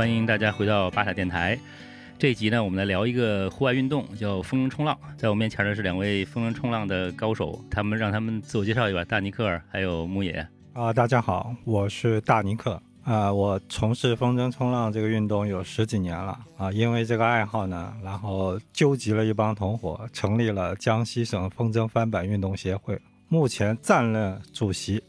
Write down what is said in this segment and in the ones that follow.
欢迎大家回到巴塔电台。这一集呢，我们来聊一个户外运动，叫风筝冲浪。在我面前的是两位风筝冲浪的高手，他们让他们自我介绍一下，大尼克尔还有牧野。啊，大家好，我是大尼克。啊，我从事风筝冲浪这个运动有十几年了啊，因为这个爱好呢，然后纠集了一帮同伙，成立了江西省风筝翻板运动协会，目前暂任主席。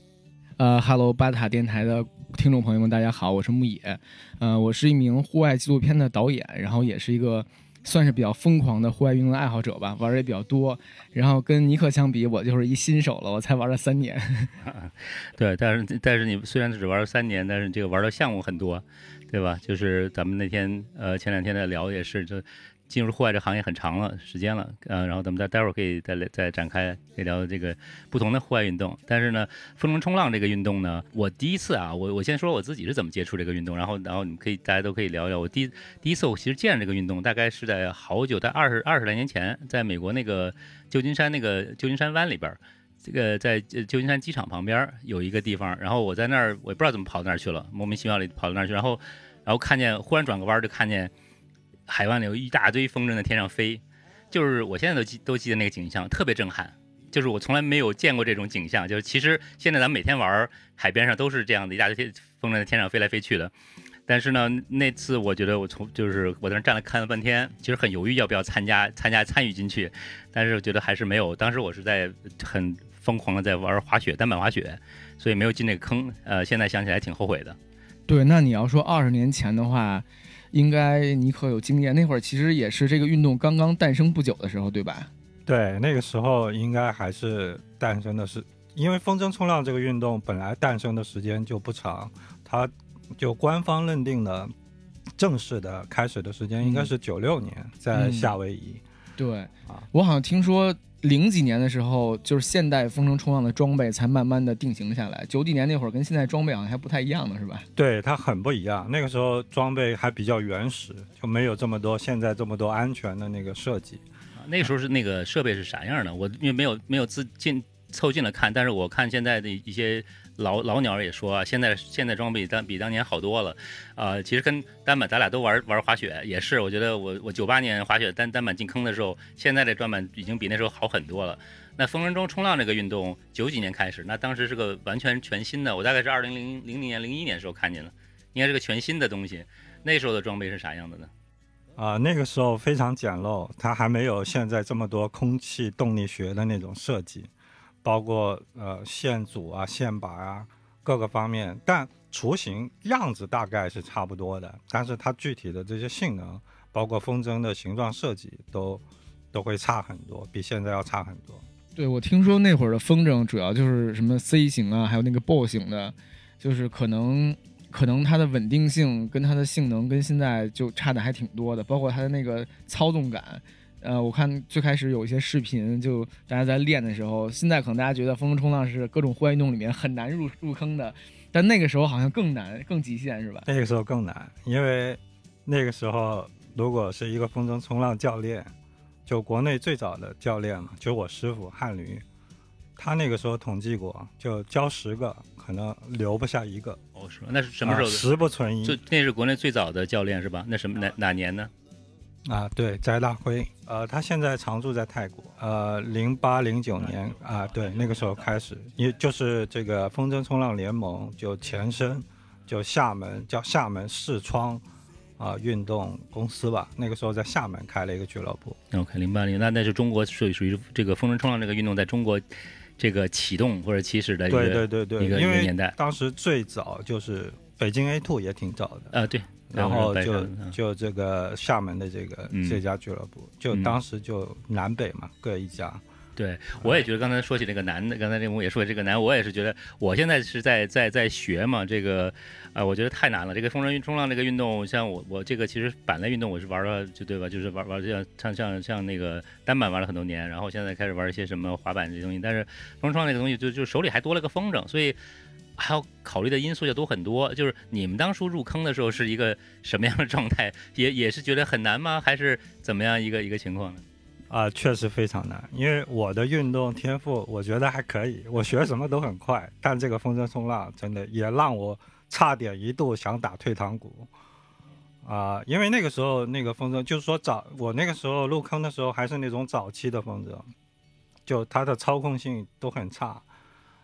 呃哈喽，巴塔电台的听众朋友们，大家好，我是牧野，呃，我是一名户外纪录片的导演，然后也是一个算是比较疯狂的户外运动爱好者吧，玩的也比较多。然后跟尼克相比，我就是一新手了，我才玩了三年。对，但是但是你虽然只玩了三年，但是这个玩的项目很多，对吧？就是咱们那天呃前两天在聊也是，就进入户外这行业很长了时间了，呃，然后咱们再待会儿可以再再展开聊聊这个不同的户外运动。但是呢，风筝冲浪这个运动呢，我第一次啊，我我先说我自己是怎么接触这个运动，然后然后你们可以大家都可以聊聊。我第第一次我其实见这个运动，大概是在好久，在二十二十来年前，在美国那个旧金山那个旧金山湾里边，这个在旧金山机场旁边有一个地方，然后我在那儿我也不知道怎么跑到那儿去了，莫名其妙的跑到那儿去，然后然后看见忽然转个弯就看见。海湾里有一大堆风筝在天上飞，就是我现在都记都记得那个景象，特别震撼。就是我从来没有见过这种景象。就是其实现在咱们每天玩海边上都是这样的，一大堆风筝在天上飞来飞去的。但是呢，那次我觉得我从就是我在那站了看了半天，其实很犹豫要不要参加参加参与进去，但是我觉得还是没有。当时我是在很疯狂的在玩滑雪，单板滑雪，所以没有进那个坑。呃，现在想起来挺后悔的。对，那你要说二十年前的话。应该你可有经验，那会儿其实也是这个运动刚刚诞生不久的时候，对吧？对，那个时候应该还是诞生的是，因为风筝冲浪这个运动本来诞生的时间就不长，它就官方认定的正式的开始的时间应该是九六年，在夏威夷。对，啊，我好像听说。零几年的时候，就是现代风筝冲浪的装备才慢慢的定型下来。九几年那会儿跟现在装备好像还不太一样呢，是吧？对，它很不一样。那个时候装备还比较原始，就没有这么多现在这么多安全的那个设计。那个时候是那个设备是啥样的？我因为没有没有自近凑近了看，但是我看现在的一些。老老鸟也说啊，现在现在装备当比当年好多了，啊，其实跟单板咱俩都玩玩滑雪也是，我觉得我我九八年滑雪单单板进坑的时候，现在这单板已经比那时候好很多了。那风筝中冲浪这个运动九几年开始，那当时是个完全全新的，我大概是二零零零零年零一年时候看见的，应该是个全新的东西。那时候的装备是啥样的呢？啊，那个时候非常简陋，它还没有现在这么多空气动力学的那种设计。包括呃线组啊、线把啊各个方面，但雏形样子大概是差不多的，但是它具体的这些性能，包括风筝的形状设计，都都会差很多，比现在要差很多。对，我听说那会儿的风筝主要就是什么 C 型啊，还有那个 B 型的，就是可能可能它的稳定性跟它的性能跟现在就差的还挺多的，包括它的那个操纵感。呃，我看最开始有一些视频，就大家在练的时候，现在可能大家觉得风筝冲浪是各种户外运动里面很难入入坑的，但那个时候好像更难、更极限，是吧？那个时候更难，因为那个时候如果是一个风筝冲浪教练，就国内最早的教练嘛，就我师傅汉驴，他那个时候统计过，就教十个，可能留不下一个。哦，是吗？那是什么时候？十不存一。就那是国内最早的教练是吧？那什么哪哪年呢？啊，对，翟大辉，呃，他现在常住在泰国，呃，零八零九年啊，对，那个时候开始，也就是这个风筝冲浪联盟就前身，就厦门叫厦门视窗啊运动公司吧，那个时候在厦门开了一个俱乐部。OK，零八零，那那是中国属于属于这个风筝冲浪这个运动在中国这个启动或者起始的一个对对对对一个年代。当时最早就是北京 A Two 也挺早的啊，对。然后就就这个厦门的这个这家俱乐部，就当时就南北嘛各一家。对，我也觉得刚才说起这个男的，刚才这我也说这个男，我也是觉得我现在是在在在学嘛，这个啊，我觉得太难了。这个风筝冲浪这个运动，像我我这个其实板类运动我是玩了就对吧，就是玩玩像像像像那个单板玩了很多年，然后现在开始玩一些什么滑板这些东西，但是风筝冲浪这个东西就就手里还多了个风筝，所以。还要考虑的因素要多很多，就是你们当初入坑的时候是一个什么样的状态？也也是觉得很难吗？还是怎么样一个一个情况呢？啊，确实非常难，因为我的运动天赋我觉得还可以，我学什么都很快，但这个风筝冲浪真的也让我差点一度想打退堂鼓。啊、因为那个时候那个风筝，就是说早我那个时候入坑的时候还是那种早期的风筝，就它的操控性都很差，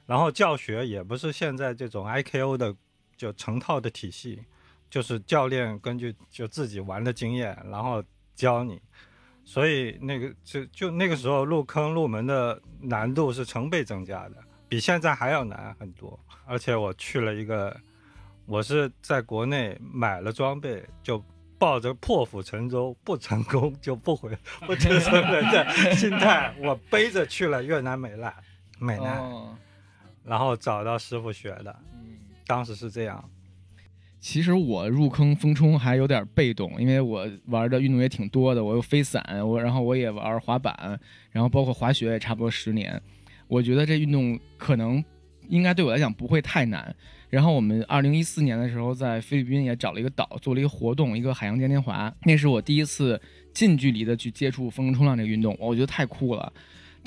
然后教学也不是现在这种 IKO 的就成套的体系，就是教练根据就自己玩的经验，然后教你，所以那个就就那个时候入坑入门的难度是成倍增加的，比现在还要难很多。而且我去了一个，我是在国内买了装备，就抱着破釜沉舟不成功就不回不成成人的心态，我背着去了越南美兰美南，哦，然后找到师傅学的，嗯。当时是这样。其实我入坑风冲还有点被动，因为我玩的运动也挺多的，我又飞伞，我然后我也玩滑板，然后包括滑雪也差不多十年。我觉得这运动可能应该对我来讲不会太难。然后我们二零一四年的时候在菲律宾也找了一个岛做了一个活动，一个海洋嘉年华，那是我第一次近距离的去接触风筝冲浪这个运动，我觉得太酷了。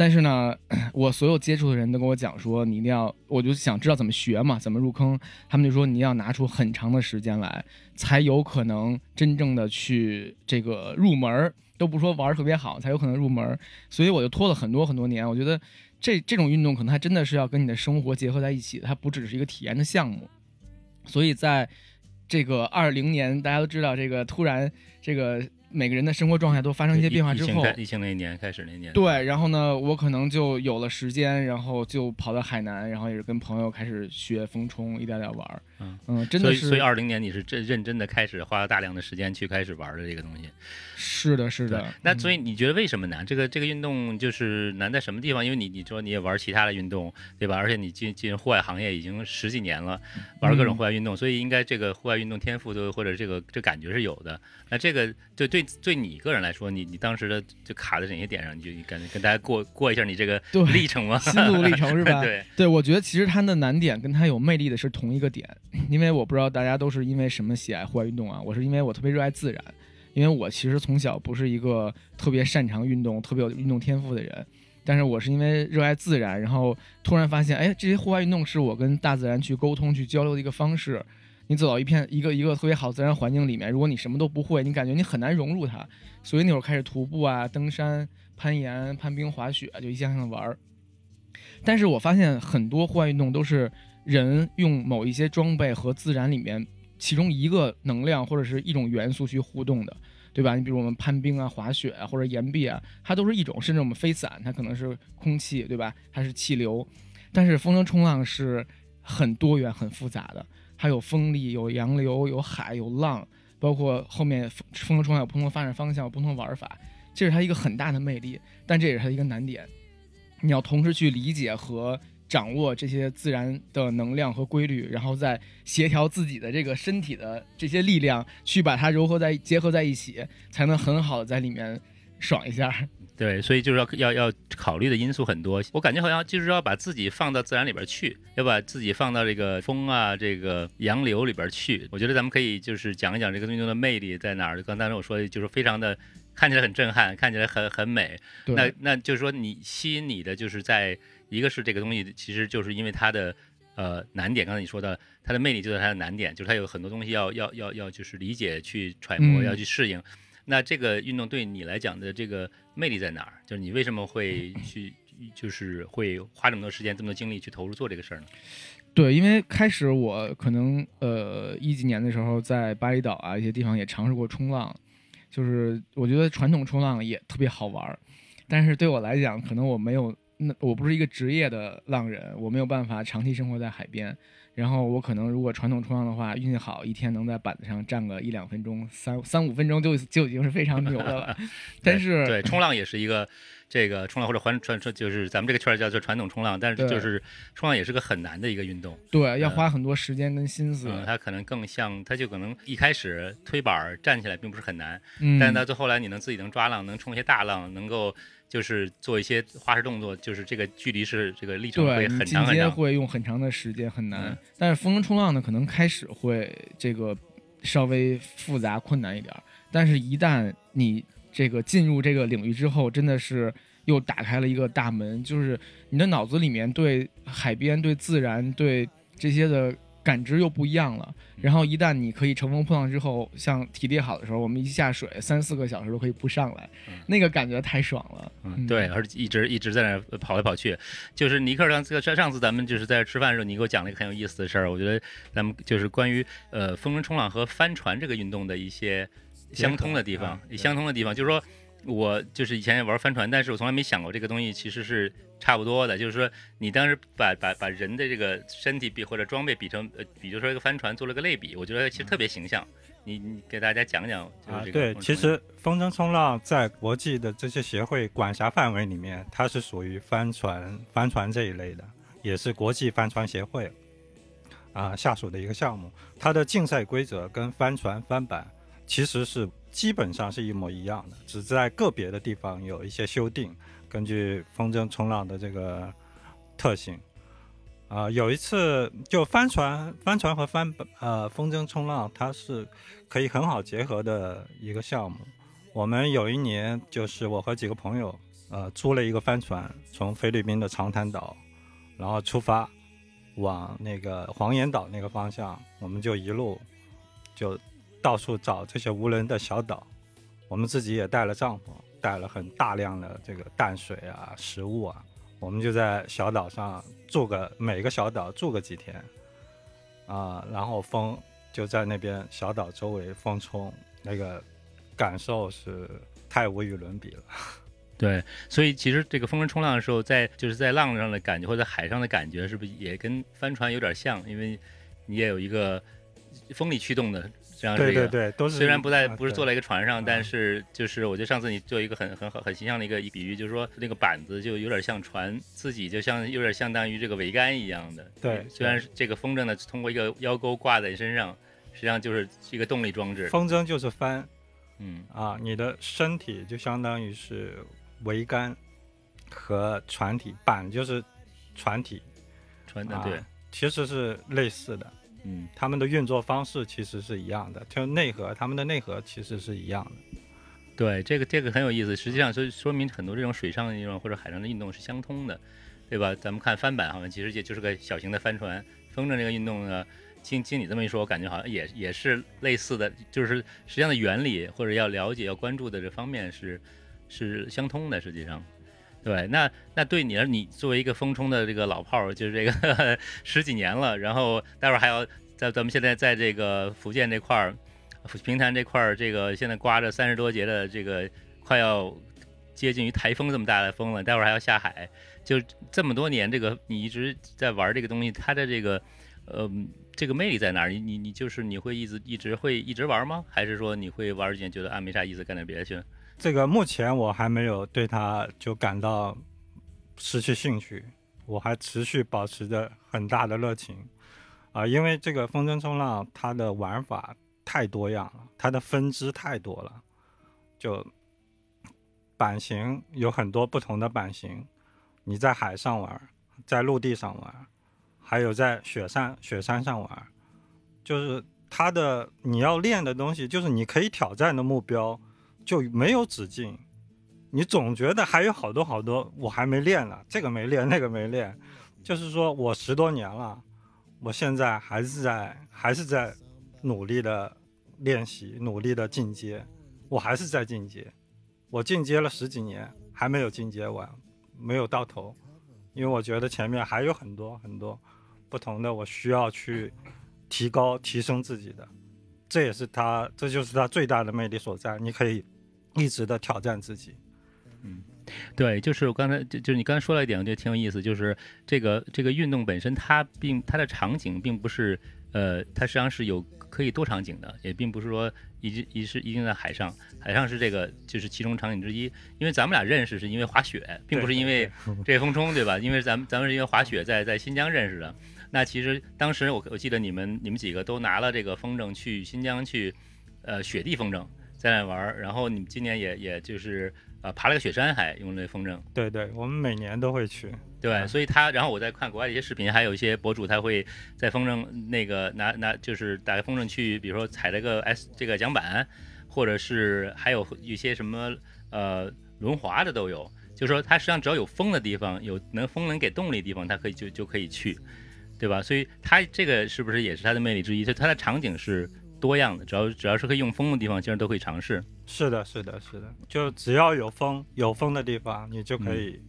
但是呢，我所有接触的人都跟我讲说，你一定要，我就想知道怎么学嘛，怎么入坑。他们就说你要拿出很长的时间来，才有可能真正的去这个入门儿，都不说玩儿特别好，才有可能入门儿。所以我就拖了很多很多年。我觉得这这种运动可能还真的是要跟你的生活结合在一起，它不只是一个体验的项目。所以在这个二零年，大家都知道这个突然这个每个人的生活状态都发生一些变化之后，疫情那一年开始那一年，对，然后呢，我可能就有了时间，然后就跑到海南，然后也是跟朋友开始学风冲，一点点玩儿。嗯真的是，所以所以二零年你是真认真的开始花了大量的时间去开始玩的这个东西。是的，是的。，那所以以你觉得为什么难？这个这个运动就是难在什么地方？因为你你说你也玩其他的运动，对吧？而且你进进户外行业已经十几年了，玩各种户外运动，所以应该这个户外运动天赋都或者这个这感觉是有的。那这个对对对你个人来说，你你当时的就卡在哪些点上？你就你跟跟大家过过一下你这个对历程吗？心路历程是吧？对，对，我觉得其实它的难点跟它有魅力的是同一个点，因为我不知道大家都是因为什么喜爱户外运动啊？我是因为我特别热爱自然，因为我其实从小不是一个特别擅长运动、特别有运动天赋的人，但是我是因为热爱自然，然后突然发现，哎，这些户外运动是我跟大自然去沟通、去交流的一个方式。你走到一片一个一个特别好自然环境里面，如果你什么都不会，你感觉你很难融入它。所以那会儿开始徒步啊、登山、攀岩、攀冰、滑雪，就一项项的玩儿。但是我发现很多户外运动都是人用某一些装备和自然里面其中一个能量或者是一种元素去互动的，对吧？你比如我们攀冰啊、滑雪啊或者岩壁啊，它都是一种，甚至我们飞伞，它可能是空气，对吧？它是气流，但是风筝冲浪是很多元、很复杂的，它有风力、有洋流、有海、有浪，包括后面风风冲浪有不同的发展方向、有不同的玩法，这是它一个很大的魅力，但这也是它一个难点。你要同时去理解和掌握这些自然的能量和规律，然后再协调自己的这个身体的这些力量，去把它糅合在结合在一起，才能很好的在里面爽一下。对，所以就是要要要考虑的因素很多。我感觉好像就是要把自己放到自然里边去，要把自己放到这个风啊、这个洋流里边去。我觉得咱们可以就是讲一讲这个运动的魅力在哪儿。刚才我说的就是非常的看起来很震撼，看起来很很美。那那就是说你吸引你的就是在一个是这个东西，其实就是因为它的呃难点。刚才你说的它的魅力就在它的难点，就是它有很多东西要要要要就是理解去揣摩，嗯要去适应。那这个运动对你来讲的这个魅力在哪儿？就是你为什么会 去，就是会花这么多时间、这么多精力去投入做这个事儿呢？对，因为开始我可能呃一几年的时候在巴厘岛啊一些地方也尝试过冲浪，就是我觉得传统冲浪也特别好玩儿，但是对我来讲，可能我没有那我不是一个职业的浪人，我没有办法长期生活在海边。然后我可能如果传统冲浪的话，运气好，一天能在板子上站个一两分钟、三三五分钟就就已经是非常牛的了。但是对冲浪也是一个这个冲浪或者传传传，就是咱们这个圈儿叫做传统冲浪，但是就是冲浪也是个很难的一个运动。对，要嗯花很多时间跟心思。嗯，它可能更像，它就可能一开始推板儿站起来并不是很难，嗯，但是到最后来你能自己能抓浪，能冲一些大浪，能够就是做一些花式动作，就是这个距离是这个历程会很长很长。会用很长的时间，很难。嗯但是风筝冲浪呢，可能开始会这个稍微复杂困难一点儿，但是一旦你这个进入这个领域之后，真的是又打开了一个大门，就是你的脑子里面对海边、对自然、对这些的。感知又不一样了。然后一旦你可以乘风破浪之后，像体力好的时候，我们一下水三四个小时都可以不上来，那个感觉太爽了。嗯，对，而且一直一直在那跑来跑去。就是尼克上次上上次咱们就是在吃饭的时候，你给我讲了一个很有意思的事儿。我觉得咱们就是关于呃风筝冲浪和帆船这个运动的一些相通的地方，相通的地方就是说。我就是以前也玩帆船，但是我从来没想过这个东西其实是差不多的。就是说，你当时把把把人的这个身体比或者装备比成，呃，比如说一个帆船做了个类比，我觉得其实特别形象。你你给大家讲讲啊？对，其实风筝冲浪在国际的这些协会管辖范围里面，它是属于帆船帆船这一类的，也是国际帆船协会啊下属的一个项目。它的竞赛规则跟帆船帆板其实是。基本上是一模一样的，只在个别的地方有一些修订，根据风筝冲浪的这个特性。啊，有一次就帆船、帆船和帆呃风筝冲浪，它是可以很好结合的一个项目。我们有一年就是我和几个朋友呃租了一个帆船，从菲律宾的长滩岛，然后出发往那个黄岩岛那个方向，我们就一路就。到处找这些无人的小岛，我们自己也带了帐篷，带了很大量的这个淡水啊、食物啊，我们就在小岛上住个每个小岛住个几天，啊，然后风就在那边小岛周围风冲，那个感受是太无与伦比了。对，所以其实这个风筝冲浪的时候，在就是在浪上的感觉或者海上的感觉，是不是也跟帆船有点像？因为你也有一个风力驱动的。这样对对对，都是虽然不在不是坐在一个船上，但是就是我觉得上次你做一个很很好很形象的一个比喻，就是说那个板子就有点像船自己，就像有点相当于这个桅杆一样的。对，虽然这个风筝呢通过一个腰钩挂在身上，实际上就是一个动力装置。风筝就是帆，嗯啊，你的身体就相当于是桅杆和船体，板就是船体，船的对，其实是类似的。嗯，他们的运作方式其实是一样的，就内核，他们的内核其实是一样的。对，这个这个很有意思，实际上说说明很多这种水上的运动或者海上的运动是相通的，对吧？咱们看帆板好像其实也就是个小型的帆船，风筝这个运动呢，听听你这么一说，我感觉好像也也是类似的，就是实际上的原理或者要了解要关注的这方面是是相通的，实际上。对，那那对你而，你作为一个风冲的这个老炮儿，就是这个 十几年了，然后待会儿还要在咱们现在在这个福建这块儿，平潭这块儿，这个现在刮着三十多节的这个快要接近于台风这么大的风了，待会儿还要下海，就这么多年，这个你一直在玩这个东西，它的这个呃这个魅力在哪儿？你你你就是你会一直一直会一直玩吗？还是说你会玩儿几觉得啊没啥意思，干点别的去？这个目前我还没有对它就感到失去兴趣，我还持续保持着很大的热情啊，因为这个风筝冲浪它的玩法太多样了，它的分支太多了，就版型有很多不同的版型，你在海上玩，在陆地上玩，还有在雪山雪山上玩，就是它的你要练的东西，就是你可以挑战的目标。就没有止境，你总觉得还有好多好多我还没练呢，这个没练，那个没练，就是说我十多年了，我现在还是在还是在努力的练习，努力的进阶，我还是在进阶，我进阶了十几年还没有进阶完，没有到头，因为我觉得前面还有很多很多不同的我需要去提高提升自己的。这也是他，这就是他最大的魅力所在。你可以一直的挑战自己。嗯，对，就是我刚才就就是你刚才说了一点，我觉得挺有意思，就是这个这个运动本身，它并它的场景并不是呃，它实际上是有可以多场景的，也并不是说一直一是一定在海上，海上是这个就是其中场景之一。因为咱们俩认识是因为滑雪，并不是因为这风冲，对吧？因为咱们咱们是因为滑雪在在新疆认识的。那其实当时我我记得你们你们几个都拿了这个风筝去新疆去，呃雪地风筝在那玩儿，然后你们今年也也就是呃爬了个雪山还用那风筝。对对，我们每年都会去。对，所以他然后我在看国外的一些视频，还有一些博主他会在风筝那个拿拿就是打开风筝去，比如说踩了个 S 这个桨板，或者是还有一些什么呃轮滑的都有，就是说他实际上只要有风的地方，有能风能给动力的地方，他可以就就可以去。对吧？所以它这个是不是也是它的魅力之一？就它的场景是多样的，只要只要是可以用风的地方，其实都可以尝试。是的，是的，是的，就只要有风，有风的地方，你就可以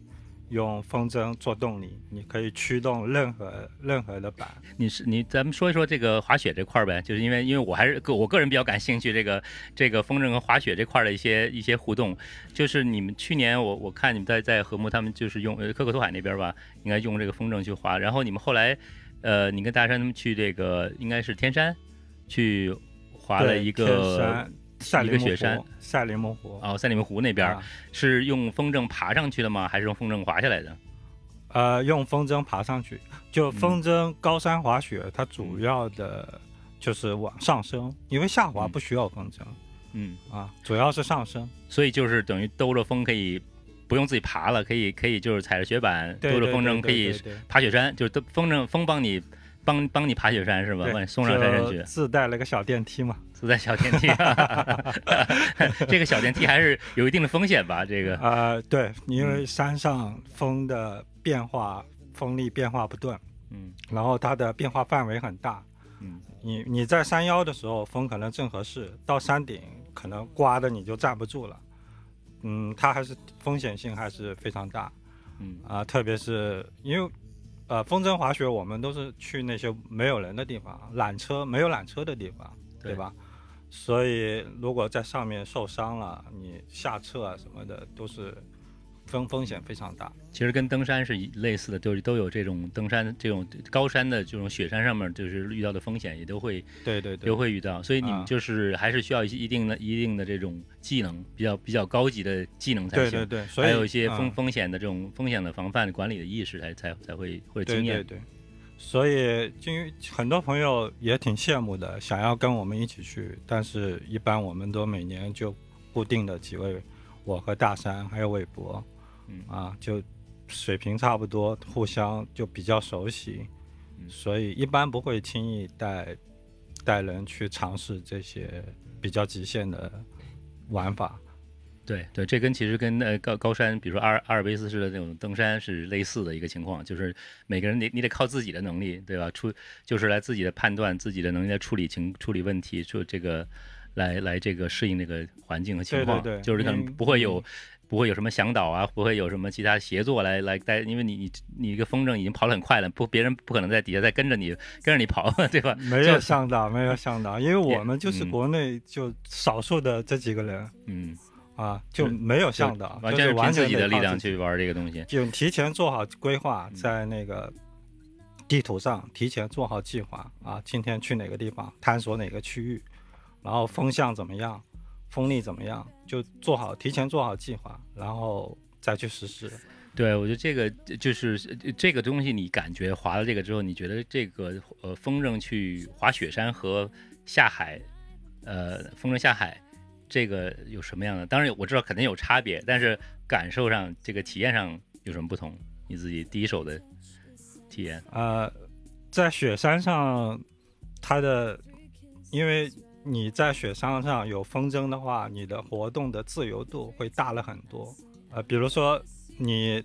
用风筝做动力，你可以驱动任何任何的板。你是你，咱们说一说这个滑雪这块儿呗，就是因为因为我还是个我个人比较感兴趣这个这个风筝和滑雪这块儿的一些一些互动。就是你们去年我我看你们在在和睦他们就是用呃可可托海那边吧，应该用这个风筝去滑，然后你们后来呃你跟大山他们去这个应该是天山去滑了一个天山赛一个雪山湖，赛里木湖。哦赛里木湖那边、啊是用风筝爬上去的吗？还是用风筝滑下来的？呃，用风筝爬上去，就嗯风筝高山滑雪，它主要的就是往上升，因为下滑嗯不需要风筝嗯，啊，主要是上升。所以就是等于兜着风可以不用自己爬了，可以可以就是踩着雪板对兜着风筝可以爬雪山，就是都风筝风帮你帮帮你爬雪山是吧？对把你送上山上去，自带了个小电梯嘛。自带小电梯。这个小电梯还是有一定的风险吧？这个呃，对，因嗯为山上风的变化，风力变化不断，嗯然后它的变化范围很大。嗯你你在山腰的时候，风可能正合适；到山顶，可能刮的你就站不住了。嗯，它还是风险性还是非常大。嗯。啊、特别是因为呃，风筝滑雪我们都是去那些没有人的地方，缆车没有缆车的地方，对对。吧？所以如果在上面受伤了，你下撤啊什么的都是风风险非常大。其实跟登山是一类似的，都是都有这种登山这种高山的这种雪山上面，就是遇到的风险也都会对对对都，会遇到，所以你们啊就是还是需要一些一定的一定的这种技能，比较比较高级的技能才行。对对对，所以还有一些风嗯风险的这种风险的防范管理的意识才才才会会有经验。对对对，所以就很多朋友也挺羡慕的，想要跟我们一起去，但是一般我们都每年就固定的几位，我和大山还有韦博，嗯啊，就水平差不多，互相就比较熟悉，嗯所以一般不会轻易带带人去尝试这些比较极限的玩法。对对，这跟其实跟呃高高山，比如说阿尔阿尔卑斯式的那种登山是类似的一个情况，就是每个人你你得靠自己的能力，对吧？出就是来自己的判断，自己的能力来处理情处理问题，就这个来来这个适应那个环境和情况，对对对就是可能嗯不会有。嗯不会有什么向导啊，不会有什么其他协作来来带，因为你你你一个风筝已经跑得很快了，不别人不可能在底下再跟着你 跟着你跑，对吧？没有向导，没有向导，因为我们就是嗯。国内就少数的这几个人嗯，啊，就没有向导，完全全是凭自己的力量去玩这个东西。就提前做好规划，嗯。在那个地图上提前做好计划啊，今天去哪个地方，探索哪个区域，然后风向怎么样，风力怎么样，就做好提前做好计划，然后再去实施。对，我觉得这个就是呃这个东西，你感觉滑了这个之后，你觉得这个呃风筝去滑雪山和下海，呃风筝下海，这个有什么样的？当然我知道肯定有差别，但是感受上这个体验上有什么不同？你自己第一手的体验，呃，在雪山上，它的因为你在雪山上有风筝的话，你的活动的自由度会大了很多。呃，比如说你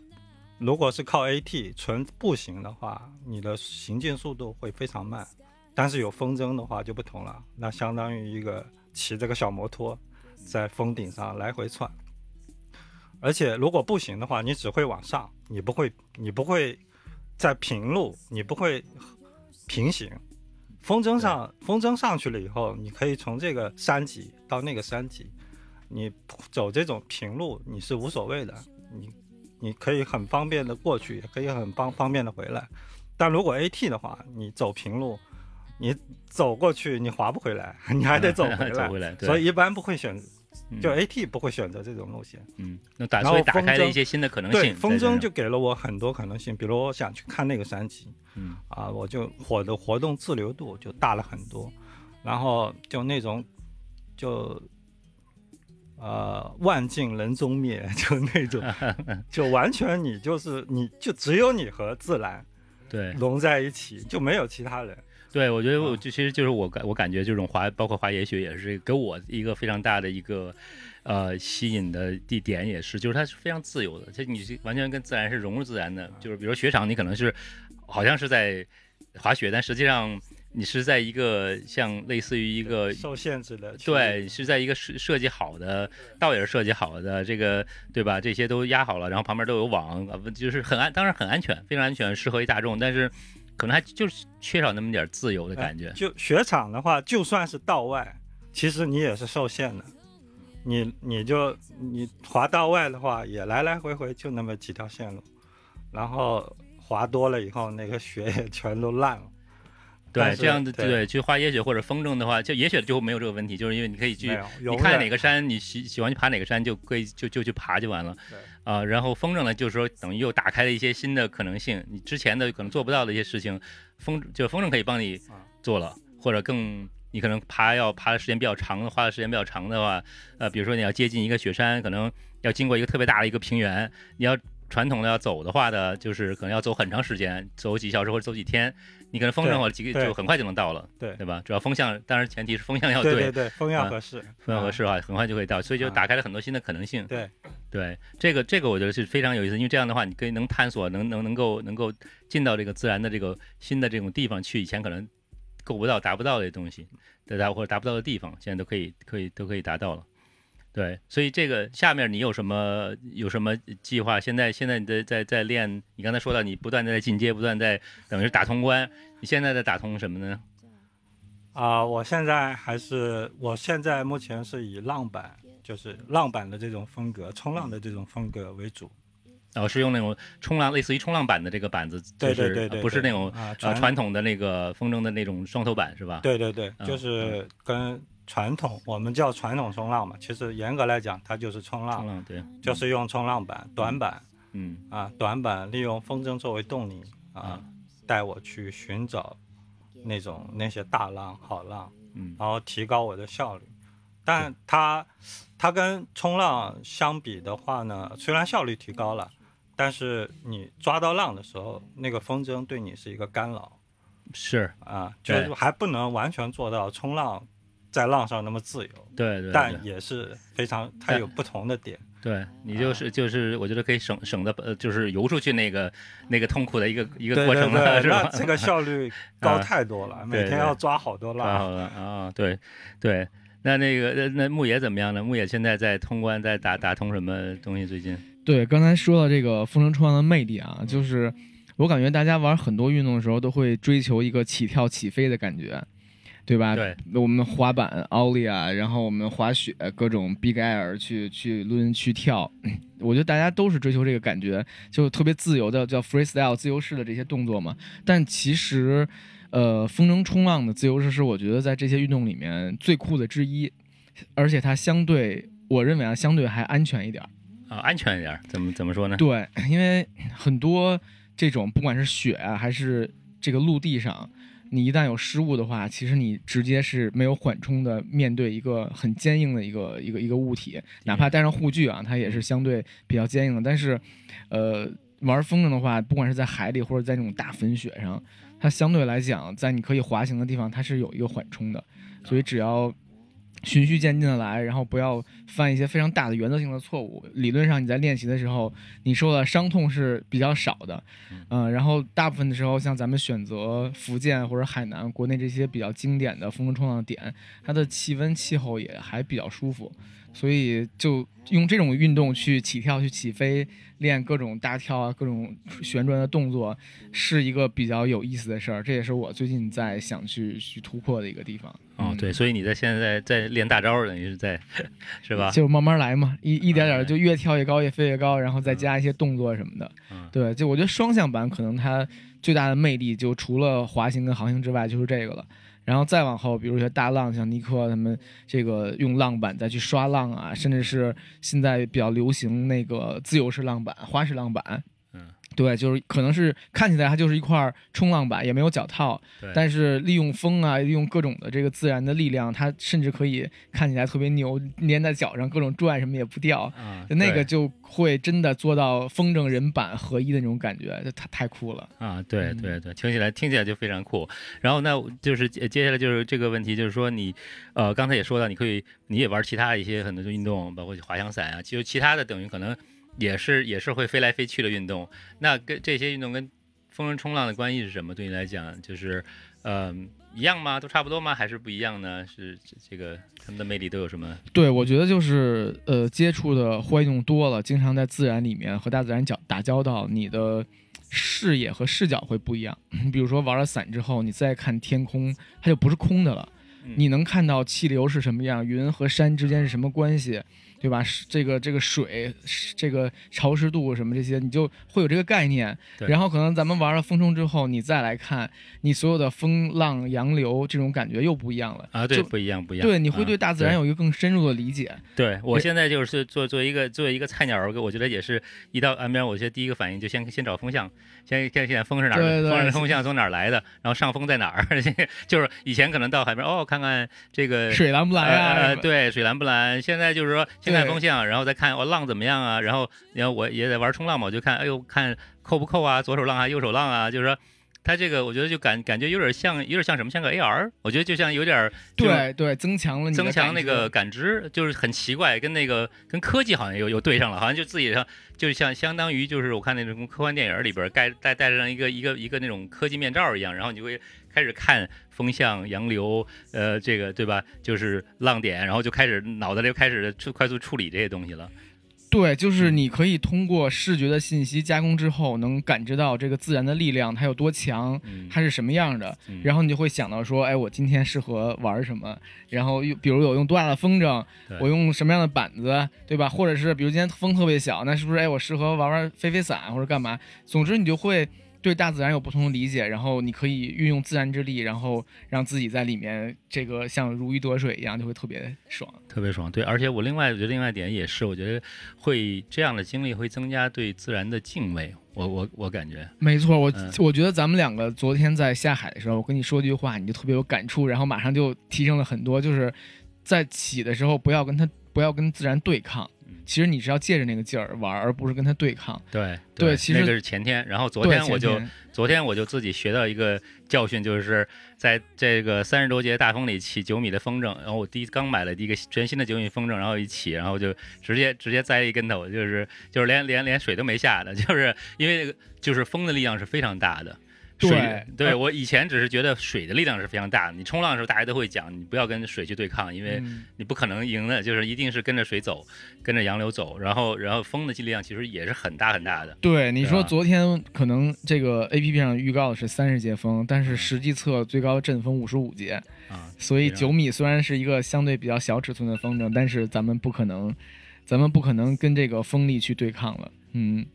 如果是靠 AT 纯步行的话，你的行进速度会非常慢，但是有风筝的话就不同了，那相当于一个骑这个小摩托在峰顶上来回窜。而且如果步行的话，你只会往上，你不会，你不会在平路，你不会平行。风筝上，风筝上去了以后，你可以从这个山脊到那个山脊，你走这种平路你是无所谓的，你你可以很方便的过去，也可以很方方便的回来。但如果 AT 的话，你走平路，你走过去你划不回来，你还得走回来，回来，所以一般不会选，嗯就 AT 不会选择这种路线。嗯，那打所以打开了一些新的可能性对，风筝就给了我很多可能性，比如我想去看那个山脊，嗯。啊，我就我的活动自由度就大了很多，然后就那种就呃万径人踪灭，就那种 就完全你就是你就只有你和自然对。融在一起，就没有其他人。对，我觉得我啊就其实就是我感我感觉这种滑，包括滑野雪也是给我一个非常大的一个呃吸引的地点，也是就是它是非常自由的，就你是完全跟自然是融入自然的。就是比如雪场，你可能是好像是在滑雪，但实际上你是在一个像类似于一个受限制的，对，是在一个设设计好的，道也是设计好的，这个对吧？这些都压好了，然后旁边都有网，就是很安，当然很安全，非常安全，适合于大众，但是可能还就是缺少那么点儿自由的感觉哎。就雪场的话，就算是道外，其实你也是受限的。你你就你滑道外的话，也来来回回就那么几条线路，然后滑多了以后，那个雪也全都烂了。对，这样的对对，去滑野雪或者风筝的话，就野雪就没有这个问题，就是因为你可以去，你看哪个山，你喜喜欢去爬哪个山，就可以就就去爬就完了。对啊、然后风筝呢，就是说等于又打开了一些新的可能性，你之前的可能做不到的一些事情，风就风筝可以帮你啊做了，或者更你可能爬要爬的时间比较长，花的时间比较长的话，呃，比如说你要接近一个雪山，可能要经过一个特别大的一个平原，你要传统的要走的话呢，就是可能要走很长时间，走几小时或者走几天，你可能风筝或者几个就很快就能到了，对。对吧？主要风向，当然前提是风向要对。对对，风要啊。合适，风向合适的话，很快就会到，所以就啊。打开了很多新的可能性。对。对，这个这个我觉得是非常有意思，因为这样的话，你可以能探索，能能能够能够进到这个自然的这个新的这种地方去，以前可能够不到、达不到的东西，对达或者达不到的地方，现在都可以可以都可以达到了。对，所以这个下面你有什么有什么计划？现在现在你在在在练，你刚才说到你不断的在进阶，不断在等于是打通关，你现在在打通什么呢？啊、我现在还是，我现在目前是以浪板，就是浪板的这种风格，冲浪的这种风格为主。然后是用那种冲浪，类似于冲浪板的这个板子，对就是对对对，不是那种啊呃传传统的那个风筝的那种双头板是吧？对对对，嗯就是跟传统我们叫传统冲浪嘛，其实严格来讲它就是冲浪冲，浪对，就是用冲浪板、短板嗯。啊，短板利用风筝作为动力啊啊，带我去寻找那种那些大浪、好浪，嗯。然后提高我的效率。但它它跟冲浪相比的话呢，虽然效率提高了，但是你抓到浪的时候，那个风筝对你是一个干扰。是，啊，就是还不能完全做到冲浪在浪上那么自由，对对但也是非常它有不同的点。对，你就是就是，我觉得可以省省的呃，就是游出去那个那个痛苦的一个一个过程对了，对，是吧？这个效率高啊太多了，每天要抓好多浪。太好了啊，对对。那那个那那牧野怎么样呢？牧野现在在通关，在打打通什么东西？最近对，刚才说到这个风筝冲浪的魅力啊，就是我感觉大家玩很多运动的时候都会追求一个起跳起飞的感觉，对吧？对，我们滑板奥利啊，然后我们滑雪各种 big air 去去抡去跳，我觉得大家都是追求这个感觉，就特别自由的叫 freestyle 自由式的这些动作嘛。但其实，呃，风筝冲浪的自由式是我觉得在这些运动里面最酷的之一，而且它相对，我认为啊，相对还安全一点儿。啊，安全一点儿，怎么怎么说呢？对，因为很多这种不管是雪啊，还是这个陆地上，你一旦有失误的话，其实你直接是没有缓冲的面对一个很坚硬的一个一个一个物体，哪怕带上护具啊，它也是相对比较坚硬的。但是，呃，玩风筝的话，不管是在海里或者在那种大粉雪上，它相对来讲，在你可以滑行的地方，它是有一个缓冲的，所以只要。循序渐进的来，然后不要犯一些非常大的原则性的错误。理论上你在练习的时候，你受的伤痛是比较少的，嗯、然后大部分的时候，像咱们选择福建或者海南国内这些比较经典的风筝冲浪点，它的气温气候也还比较舒服，所以就用这种运动去起跳、去起飞，练各种大跳啊、各种旋转的动作，是一个比较有意思的事儿。这也是我最近在想去去突破的一个地方。哦，嗯对，所以你在现在在练大招，等于是在，是吧？就慢慢来嘛，一一点哎点就越跳越高，越飞越高，然后再加一些动作什么的。嗯对，就我觉得双向板可能它最大的魅力，就除了滑行跟航行之外，就是这个了。然后再往后，比如说大浪，像尼克他们这个用浪板再去刷浪啊，甚至是现在比较流行那个自由式浪板、花式浪板。嗯，对，就是可能是看起来它就是一块冲浪板，也没有脚套，但是利用风啊，利用各种的这个自然的力量，它甚至可以看起来特别牛，粘在脚上各种转什么也不掉。啊，那个就会真的做到风筝人板合一的那种感觉，就太太酷了。啊，对嗯对对，听起来听起来就非常酷。然后那就是接接下来就是这个问题，就是说你，呃，刚才也说到，你可以你也玩其他一些很多运动，包括滑翔伞啊，其实其他的等于可能也是也是会飞来飞去的运动。那跟这些运动跟风筝冲浪的关系是什么？对你来讲，就是呃一样吗？都差不多吗？还是不一样呢？是这个他们的魅力都有什么？对，我觉得就是呃，接触的户外运动多了，经常在自然里面和大自然交打交道，你的视野和视角会不一样。比如说玩了伞之后，你再看天空，它就不是空的了，你能看到气流是什么样，云和山之间是什么关系，对吧？这个这个水，这个潮湿度什么这些，你就会有这个概念。然后可能咱们玩了风冲之后，你再来看你所有的风浪、洋流这种感觉又不一样了。啊，对，不一样，不一样。对，你会啊对大自然有一个更深入的理解。对我现在就是做作为一个作为一个菜鸟儿，我觉得也是一到岸边，我觉得第一个反应就先先找风向，先先现在风是哪儿风是风向从哪儿来的，然后上风在哪儿，就是以前可能到海边哦，看看看这个水蓝不蓝啊？对，水蓝不蓝？现在就是说先看风向，然后再看哦浪怎么样啊，然后然后我也在玩冲浪嘛，我就看哎呦看扣不扣啊，左手浪啊，右手浪啊，就是说。它这个我觉得就感感觉有点像，有点像什么？像个 AR，我觉得就像有点对对，增强了增强那个感知，就是很奇怪，跟那个跟科技好像又又对上了，好像就自己上就像相当于就是我看那种科幻电影里边盖戴戴上一个一个一个那种科技面罩一样，然后你就会开始看风向、洋流，呃，这个对吧？就是浪点，然后就开始脑袋里就开始处快速处理这些东西了。对，就是你可以通过视觉的信息加工之后，能感知到这个自然的力量它有多强，嗯，它是什么样的，嗯然后你就会想到说，哎，我今天适合玩什么，然后又比如有用多大的风筝，我用什么样的板子，对吧？或者是比如今天风特别小，那是不是哎我适合玩玩飞飞伞或者干嘛？总之你就会。对大自然有不同的理解，然后你可以运用自然之力，然后让自己在里面这个像如鱼得水一样，就会特别爽。特别爽。对，而且我另外我觉得另外一点也是，我觉得会这样的经历会增加对自然的敬畏。我我我感觉，没错，我、嗯我觉得咱们两个昨天在下海的时候，我跟你说句话，你就特别有感触，然后马上就提升了很多。就是在起的时候，不要跟它不要跟自然对抗嗯，其实你是要借着那个劲儿玩，而不是跟它对抗。对对其实那个是前天，然后昨天我就天昨天我就自己学到一个教训，就是在这个三十多节大风里起九米的风筝，然后我第一刚买了第一个全新的九米风筝，然后一起，然后就直接直接栽一跟头，就是就是连连连水都没下的，就是因为那个就是风的力量是非常大的。对水对呃我以前只是觉得水的力量是非常大的，你冲浪的时候大家都会讲，你不要跟水去对抗，因为嗯你不可能赢的，就是一定是跟着水走，跟着洋流走，然后然后风的力量其实也是很大很大的。对你说，昨天可能这个 A P P 上预告的是三十节风，但是实际测最高阵风五十五节，啊，所以九米虽然是一个相对比较小尺寸的风筝，但是咱们不可能，咱们不可能跟这个风力去对抗了。嗯，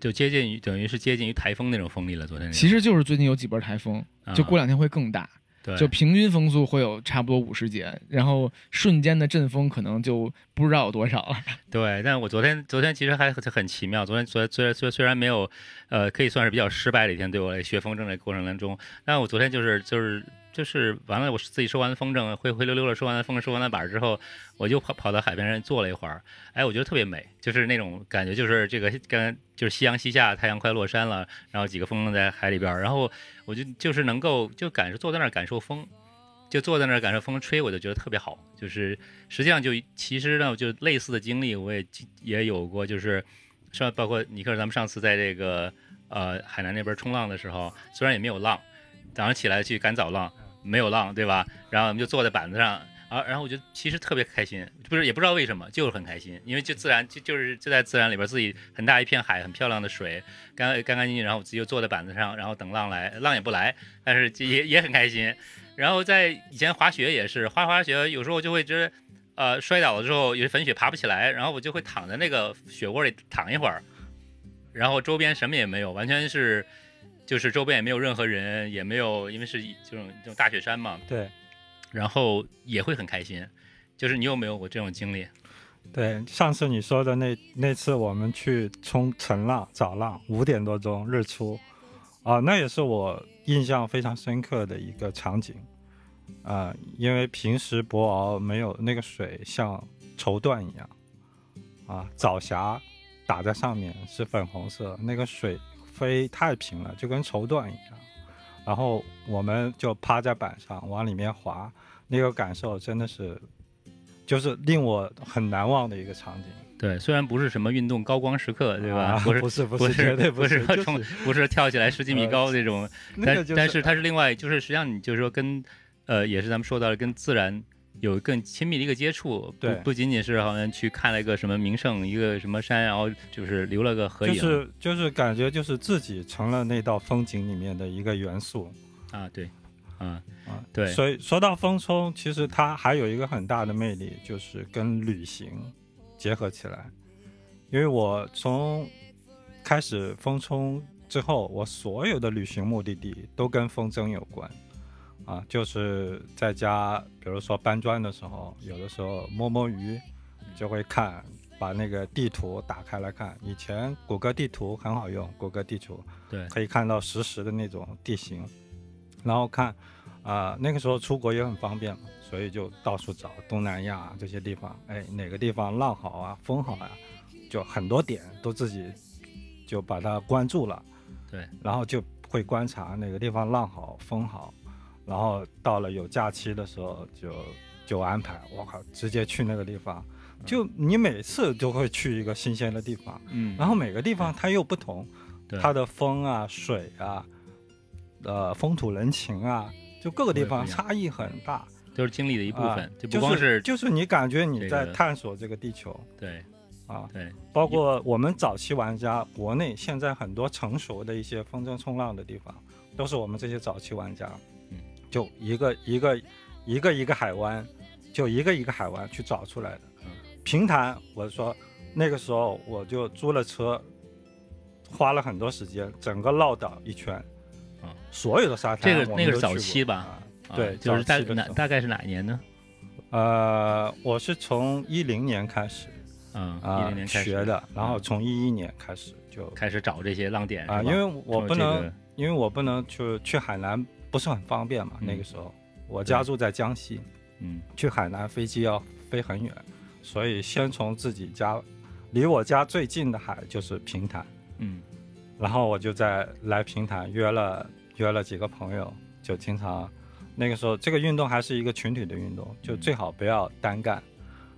就接近于等于是接近于台风那种风力了。昨天那个其实就是最近有几波台风，就过两天会更大，啊对就平均风速会有差不多五十节，然后瞬间的阵风可能就不知道有多少了。对，但我昨天昨天其实还很很奇妙。昨天昨虽然虽虽然没有，呃，可以算是比较失败的一天，对我来学风筝的过程当中，但我昨天就是就是就是完了，我自己收完风筝，灰灰溜溜的收完了风，收完了板之后，我就跑跑到海边上坐了一会儿，哎，我觉得特别美，就是那种感觉，就是这个跟就是夕阳西下，太阳快落山了，然后几个风筝在海里边，然后我就就是能够就感受坐在那儿感受风。就坐在那儿感受风吹，我就觉得特别好。就是实际上就其实呢，就类似的经历我也也有过，就是上包括尼克咱们上次在这个呃海南那边冲浪的时候，虽然也没有浪，早上起来去赶早浪，没有浪，对吧？然后我们就坐在板子上。啊，然后我就其实特别开心，不是也不知道为什么，就是很开心，因为就自然就就是就在自然里边，自己很大一片海，很漂亮的水，干干干净净，然后我自己就坐在板子上，然后等浪来，浪也不来，但是也 也很开心。然后在以前滑雪也是，滑滑雪有时候就会觉得，呃，摔倒了之后有些粉雪爬不起来，然后我就会躺在那个雪窝里躺一会儿，然后周边什么也没有，完全是，就是周边也没有任何人，也没有，因为是这种这种大雪山嘛，对然后也会很开心。就是你有没有过这种经历？对，上次你说的那那次我们去冲晨浪早浪，五点多钟日出，啊、那也是我印象非常深刻的一个场景。啊、因为平时博鳌没有那个水像绸缎一样，啊，早霞打在上面是粉红色，那个水飞太平了，就跟绸缎一样。然后我们就趴在板上往里面滑，那个感受真的是，就是令我很难忘的一个场景。对，虽然不是什么运动高光时刻，对吧？啊不是不是不不是绝对不是，就冲是不是跳起来十几米呃高那种，但那个就但是它是另外，就是实际上你就是说跟呃，也是咱们说到的跟自然有更亲密的一个接触，不对不仅仅是好像去看了一个什么名胜，一个什么山，然后就是留了个合影就、是就是感觉就是自己成了那道风景里面的一个元素啊，对，啊，啊。对所以说到风冲，其实它还有一个很大的魅力，就是跟旅行结合起来。因为我从开始风冲之后，我所有的旅行目的地都跟风筝有关。啊，就是在家，比如说搬砖的时候，有的时候摸摸鱼，就会看，把那个地图打开来看。以前谷歌地图很好用，谷歌地图对，可以看到实时的那种地形，然后看，啊、那个时候出国也很方便嘛，所以就到处找东南亚啊这些地方，哎，哪个地方浪好啊，风好啊，就很多点都自己就把它关注了，对，然后就会观察哪个地方浪好风好，然后到了有假期的时候就就安排，我靠，直接去那个地方，就你每次都会去一个新鲜的地方，嗯，然后每个地方它又不同，对。它的风啊、水啊、呃风土人情啊，就各个地方差异很大。都是经历的一部分，啊就不光是就是你感觉你在探索这个地球。对啊，对，包括我们早期玩家，国内现在很多成熟的一些风筝冲浪的地方，都是我们这些早期玩家，嗯，就一个一个一个一个海湾，就一个一个海湾去找出来的。嗯。平潭，我说那个时候我就租了车，花了很多时间，整个绕岛一圈，啊所有的沙滩这个那个是早期吧对就是大大概是哪一年呢？呃，我是从一零年开始嗯，一啊、零年开始。学的，然后嗯从一一年开始就开始找这些浪点啊，因为我不能，个。因为我不能去去海南，不是很方便嘛。嗯那个时候我家住在江西，嗯去海南飞机要飞很远，所以先从自己家，离我家最近的海就是平潭，嗯然后我就在来平潭约了约了几个朋友，就经常。那个时候，这个运动还是一个群体的运动，就嗯最好不要单干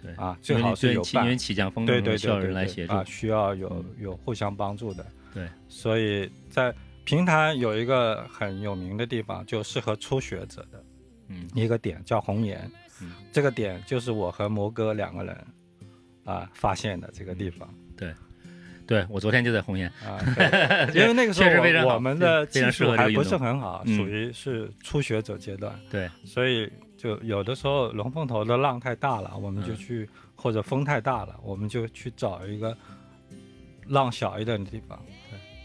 对啊，最好是有伴起因为。起降风筝对对需要对对人来协助啊，需要有嗯有互相帮助的。对，所以在平潭有一个很有名的地方，就适合初学者的嗯。一个点叫红岩。嗯。这个点就是我和摩哥两个人啊发现的这个地方。对。对我昨天就在红岩，啊，因为那个时候我我们的技术还不是很好，嗯。属于是初学者阶段，对。所以就有的时候龙凤头的浪太大了，我们就嗯。去、或者风太大了，我们就去找一个浪小一点的地方，对，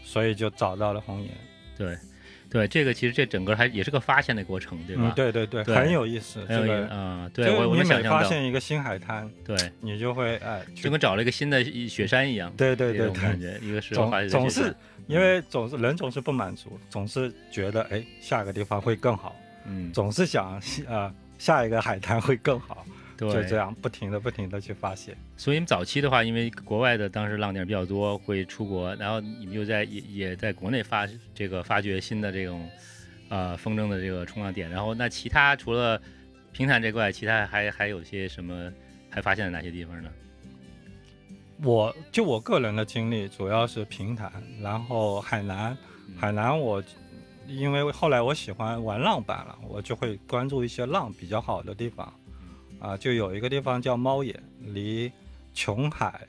所以就找到了红岩，对对，这个其实这整个还也是个发现的过程，对吧？嗯，对对对，对很有意思，很有意思这个。啊，对就是我我你每发现一个新海滩，对，你就会哎，就跟找了一个新的雪山一样，对对对这种感，觉，一个适合滑雪的总总是，因为总是人总是不满足，总是觉得哎下个地方会更好，嗯，总是想呃下一个海滩会更好，对，就这样不停的不停的去发现。所以你们早期的话，因为国外的当时浪点比较多，会出国，然后你们又在也也在国内发这个发掘新的这种呃风筝的这个冲浪点，然后那其他除了平潭这块，其他还还有些什么？还发现了哪些地方呢？我就我个人的经历，主要是平潭，然后海南，嗯海南我因为后来我喜欢玩浪板了，我就会关注一些浪比较好的地方，啊，就有一个地方叫猫眼，离琼海，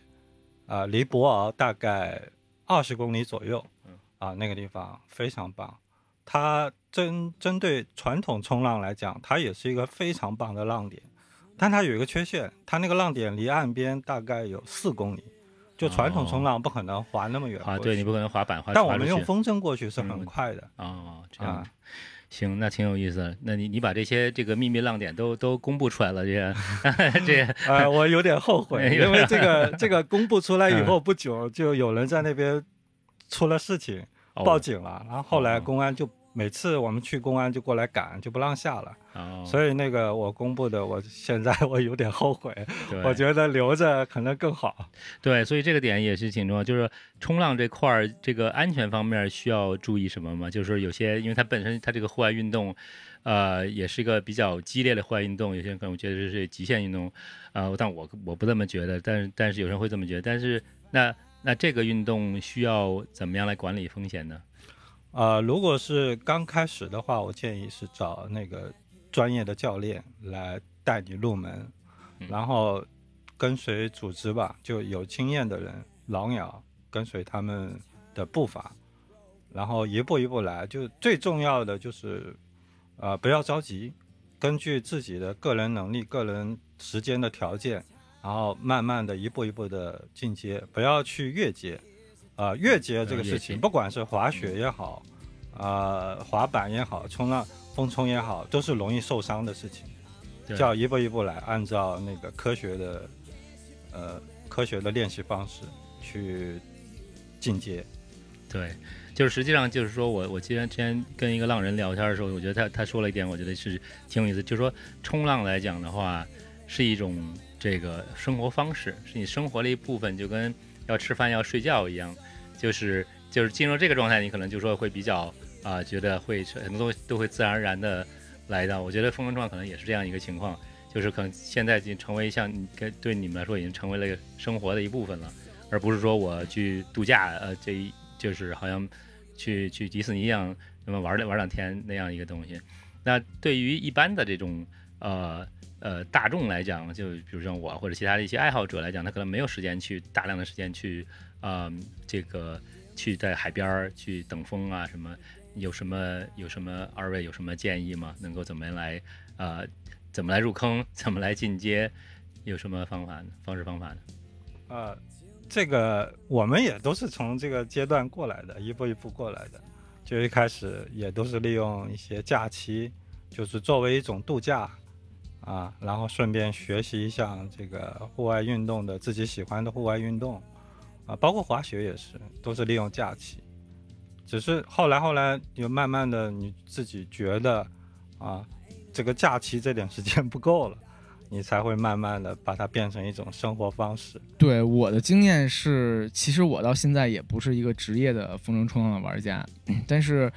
啊，离博鳌大概二十公里左右嗯，啊，那个地方非常棒。它针针对传统冲浪来讲，它也是一个非常棒的浪点，但它有一个缺陷，它那个浪点离岸边大概有四公里，就传统冲浪不可能滑那么远啊，对你不可能滑板滑，但我们用风筝过去是很嗯快的。哦，这样。啊行，那挺有意思的。那你你把这些这个秘密浪点都都公布出来了，这些 这 呃，我有点后悔，因为这个这个公布出来以后不久，就有人在那边出了事情，报警了，然后后来哦。公安就每次我们去公安就过来赶，就不让下了。哦，所以那个我公布的，我现在我有点后悔，我觉得留着可能更好。对，所以这个点也是挺重要，就是冲浪这块儿，这个安全方面需要注意什么吗？就是有些，因为它本身它这个户外运动，呃，也是一个比较激烈的户外运动。有些人可能觉得这是极限运动，啊、但我我不这么觉得。但是但是有人会这么觉得。但是那那这个运动需要怎么样来管理风险呢？呃，如果是刚开始的话，我建议是找那个专业的教练来带你入门，嗯然后跟随组织吧，就有经验的人老鸟跟随他们的步伐，然后一步一步来。就最重要的就是，呃，不要着急，根据自己的个人能力、个人时间的条件，然后慢慢的一步一步的进阶，不要去越阶。啊、越阶这个事情，不管是滑雪也好，啊、滑板也好，冲浪、风冲也好，都是容易受伤的事情。对就要一步一步来，按照那个科学的，呃，科学的练习方式去进阶。对，就是实际上就是说我我今天之前跟一个浪人聊天的时候，我觉得他他说了一点，我觉得是挺有意思，就是说冲浪来讲的话，是一种这个生活方式，是你生活的一部分，就跟要吃饭要睡觉一样，就是就是进入这个状态，你可能就说会比较啊、觉得会很多东西都会自然而然的来到。我觉得风筝撞可能也是这样一个情况，就是可能现在已经成为像跟对你们来说已经成为了生活的一部分了，而不是说我去度假，呃，这一就是好像去去迪士尼一样，那么玩玩两天那样一个东西。那对于一般的这种呃呃大众来讲，就比如像我或者其他的一些爱好者来讲，他可能没有时间去大量的时间去啊、这个去在海边去等风啊什么。有什么有什么二位有什么建议吗？能够怎么来呃怎么来入坑，怎么来进阶，有什么方法呢？方式方法呢？呃，这个我们也都是从这个阶段过来的，一步一步过来的。就一开始也都是利用一些假期，就是作为一种度假啊，然后顺便学习一下这个户外运动的自己喜欢的户外运动啊，包括滑雪也是，都是利用假期。只是后来后来就慢慢的你自己觉得啊，这个假期这点时间不够了，你才会慢慢的把它变成一种生活方式。对我的经验是，其实我到现在也不是一个职业的风筝冲浪的玩家，但是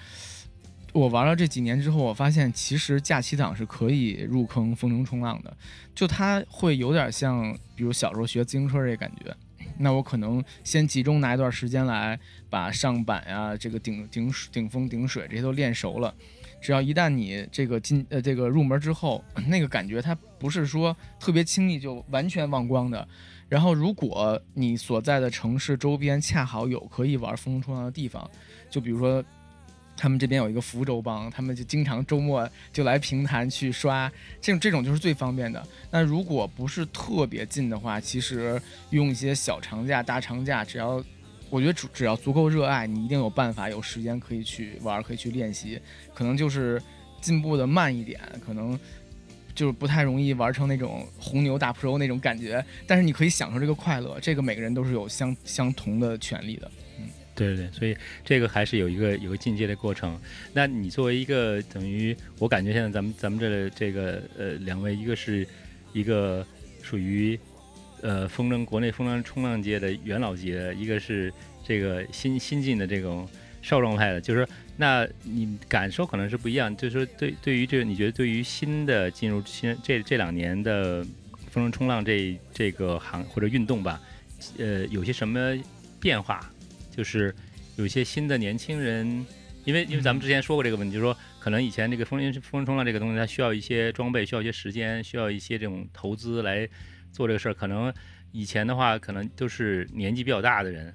我玩了这几年之后，我发现其实假期党是可以入坑风筝冲浪的，就它会有点像，比如小时候学自行车这感觉。那我可能先集中拿一段时间来把上板呀、这个顶顶顶风顶水这些都练熟了。只要一旦你这个进呃这个入门之后，那个感觉它不是说特别轻易就完全忘光的。然后，如果你所在的城市周边恰好有可以玩风冲浪的地方，就比如说他们这边有一个福州帮，他们就经常周末就来平潭去刷，这种这种就是最方便的。那如果不是特别近的话，其实用一些小长假、大长假，只要我觉得只只要足够热爱，你一定有办法、有时间可以去玩，可以去练习。可能就是进步的慢一点，可能就是不太容易玩成那种红牛大 pro 那种感觉，但是你可以享受这个快乐，这个每个人都是有相相同的权利的。对对对，所以这个还是有一个有个进阶的过程。那你作为一个等于，我感觉现在咱们咱们这这个呃两位，一个是一个属于呃风筝国内风筝冲浪界的元老级的，一个是这个新新进的这种少壮派的，就是说，那你感受可能是不一样。就是说对对于这个，你觉得对于新的进入新这这两年的风筝冲浪这这个行或者运动吧，呃，有些什么变化？就是有一些新的年轻人，因为因为咱们之前说过这个问题，就是说可能以前这个风筝风筝冲浪这个东西，它需要一些装备，需要一些时间，需要一些这种投资来做这个事儿。可能以前的话，可能都是年纪比较大的人。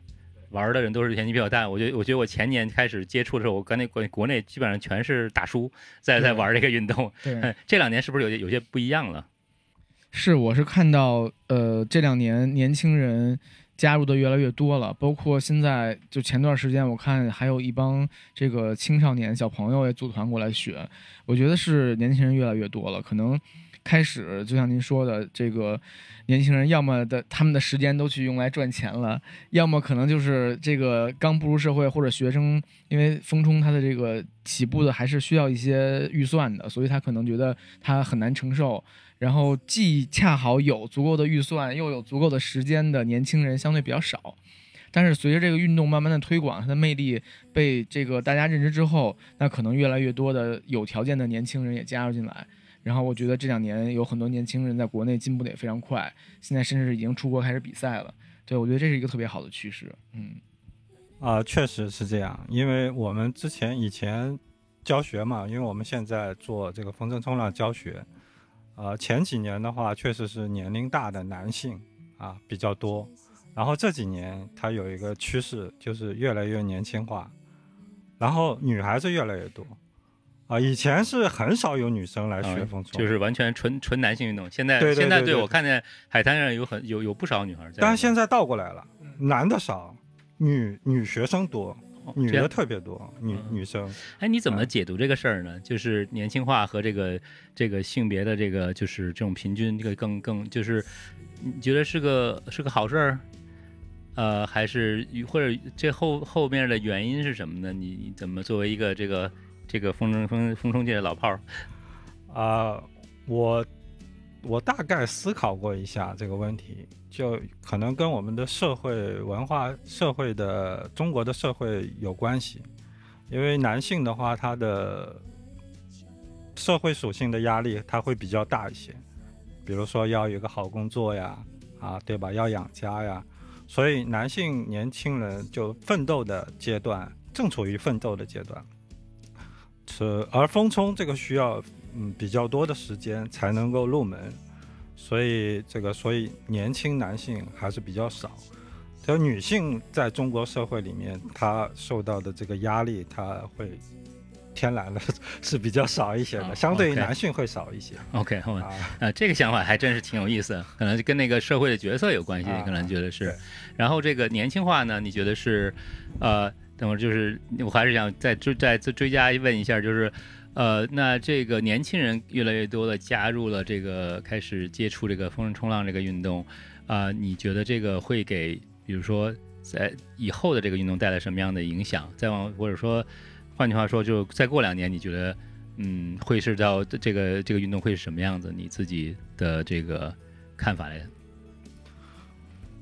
玩的人都是年纪比较大，我觉得，我觉得我前年开始接触的时候，我国内国国内基本上全是大叔在在玩这个运动。对，这两年是不是有些有些不一样了？是，我是看到，呃，这两年年轻人加入的越来越多了，包括现在就前段时间我看还有一帮这个青少年小朋友也组团过来学，我觉得是年轻人越来越多了，可能开始就像您说的，这个年轻人要么的他们的时间都去用来赚钱了，要么可能就是这个刚步入社会或者学生，因为风冲他的这个起步的还是需要一些预算的，所以他可能觉得他很难承受。然后既恰好有足够的预算，又有足够的时间的年轻人相对比较少，但是随着这个运动慢慢的推广，它的魅力被这个大家认知之后，那可能越来越多的有条件的年轻人也加入进来。然后我觉得这两年有很多年轻人在国内进步的也非常快，现在甚至已经出国开始比赛了。对我觉得这是一个特别好的趋势。嗯，啊，确实是这样，因为我们之前以前教学嘛，因为我们现在做这个风筝冲浪教学，呃，前几年的话确实是年龄大的男性啊比较多，然后这几年它有一个趋势就是越来越年轻化，然后女孩子越来越多。啊，以前是很少有女生来学风冲，就是完全纯纯男性运动。现在对对现在对对我看见海滩上有很有有不少女孩在。但是现在倒过来了，男的少，女女学生多，女的特别多，女嗯女生。哎，你怎么解读这个事儿呢？就是年轻化和这个这个性别的这个就是这种平均，这个更更就是你觉得是个是个好事儿？呃，还是或者这后后面的原因是什么呢？你你怎么作为一个这个这个风筝风风冲界的老炮儿，啊、我我大概思考过一下这个问题，就可能跟我们的社会文化、社会的中国的社会有关系。因为男性的话，他的社会属性的压力他会比较大一些，比如说要有个好工作呀，啊，对吧？要养家呀，所以男性年轻人就奋斗的阶段，正处于奋斗的阶段。是，而风冲这个需要嗯比较多的时间才能够入门，所以这个所以年轻男性还是比较少。就女性在中国社会里面，她受到的这个压力，她会天然的是比较少一些的，啊相对于男性会少一些 OK，我啊。啊，这个想法还真是挺有意思，可能跟那个社会的角色有关系，啊可能觉得是对。然后这个年轻化呢，你觉得是，呃，等会儿就是我还是想再追再追加问一下，就是，呃，那这个年轻人越来越多的加入了这个开始接触这个风筝冲浪这个运动，啊、你觉得这个会给比如说在以后的这个运动带来什么样的影响？再往或者说，换句话说，就再过两年，你觉得？嗯，会是到这个这个运动会是什么样子？你自己的这个看法来的？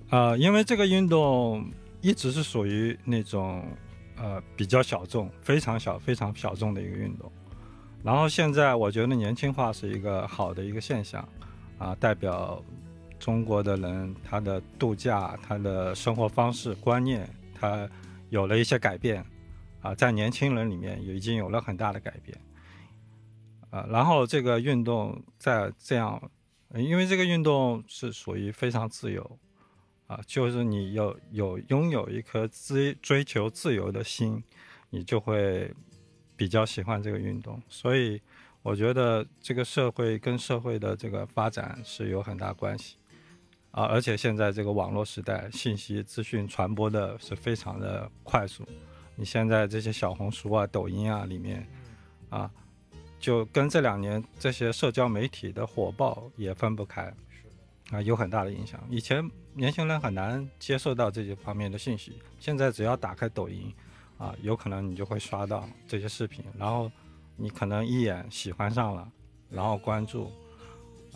呃，因为这个运动一直是属于那种呃比较小众、非常小、非常小众的一个运动。然后现在我觉得年轻化是一个好的一个现象，啊，代表中国的人他的度假、他的生活方式观念，他有了一些改变，啊，在年轻人里面也已经有了很大的改变。啊，然后这个运动在这样，因为这个运动是属于非常自由，啊，就是你有有拥有一颗追追求自由的心，你就会比较喜欢这个运动。所以我觉得这个社会跟社会的这个发展是有很大关系啊，而且现在这个网络时代，信息资讯传播的是非常的快速。你现在这些小红书啊、抖音啊里面啊，就跟这两年这些社交媒体的火爆也分不开。啊，有很大的影响。以前年轻人很难接受到这些方面的信息，现在只要打开抖音，啊，有可能你就会刷到这些视频，然后你可能一眼喜欢上了，然后关注，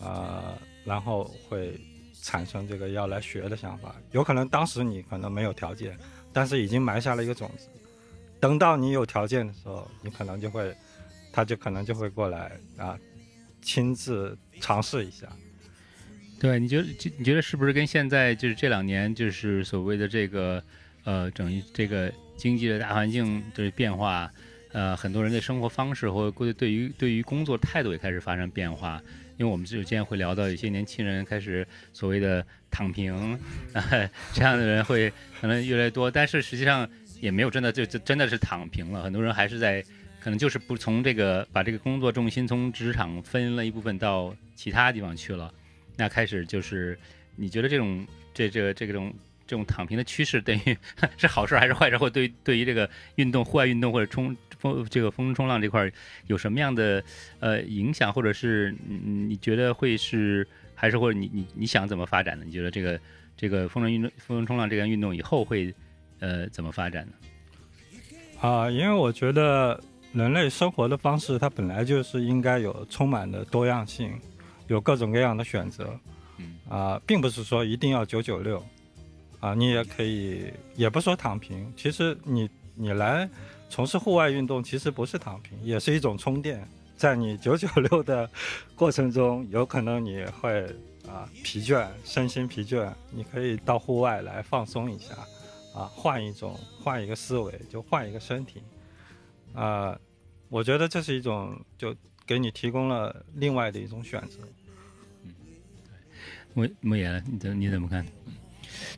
呃，然后会产生这个要来学的想法。有可能当时你可能没有条件，但是已经埋下了一个种子。等到你有条件的时候，你可能就会，他就可能就会过来啊，亲自尝试一下。对，你觉得这你觉得是不是跟现在就是这两年就是所谓的这个呃整一这个经济的大环境的变化，呃，很多人的生活方式或者对于对于工作态度也开始发生变化。因为我们之前会聊到，有些年轻人开始所谓的躺平，这样的人会可能越来越多，但是实际上也没有真的就就真的是躺平了，很多人还是在可能就是不从这个把这个工作重心从职场分了一部分到其他地方去了。那开始就是，你觉得这种这这这种这种躺平的趋势，等于 是好事还是坏事？或对对于这个运动、户外运动或者冲风这个风冲浪这块儿有什么样的呃影响，或者是嗯你觉得会是还是或者你你你想怎么发展呢？你觉得这个这个风筝运动、风筝冲浪这项运动以后会呃怎么发展呢？啊，因为我觉得人类生活的方式，它本来就是应该有充满的多样性，有各种各样的选择。嗯啊，并不是说一定要九九六，啊，你也可以，也不说躺平，其实你你来从事户外运动，其实不是躺平，也是一种充电。在你九九六的过程中，有可能你会啊疲倦，身心疲倦，你可以到户外来放松一下，啊，换一种，换一个思维，就换一个身体，啊，我觉得这是一种，就给你提供了另外的一种选择。嗯，对莫莫言，你怎你怎么看？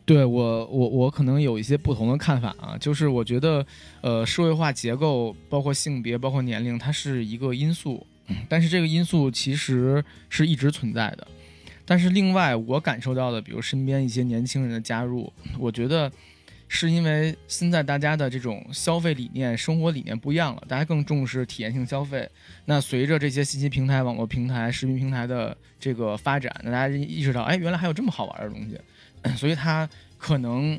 对我，我我可能有一些不同的看法啊，就是我觉得，呃，社会化结构，包括性别，包括年龄，它是一个因素，但是这个因素其实是一直存在的。但是另外，我感受到的，比如身边一些年轻人的加入，我觉得是因为现在大家的这种消费理念、生活理念不一样了，大家更重视体验性消费。那随着这些信息平台、网络平台、视频平台的这个发展，那大家意识到，哎，原来还有这么好玩的东西。所以他可能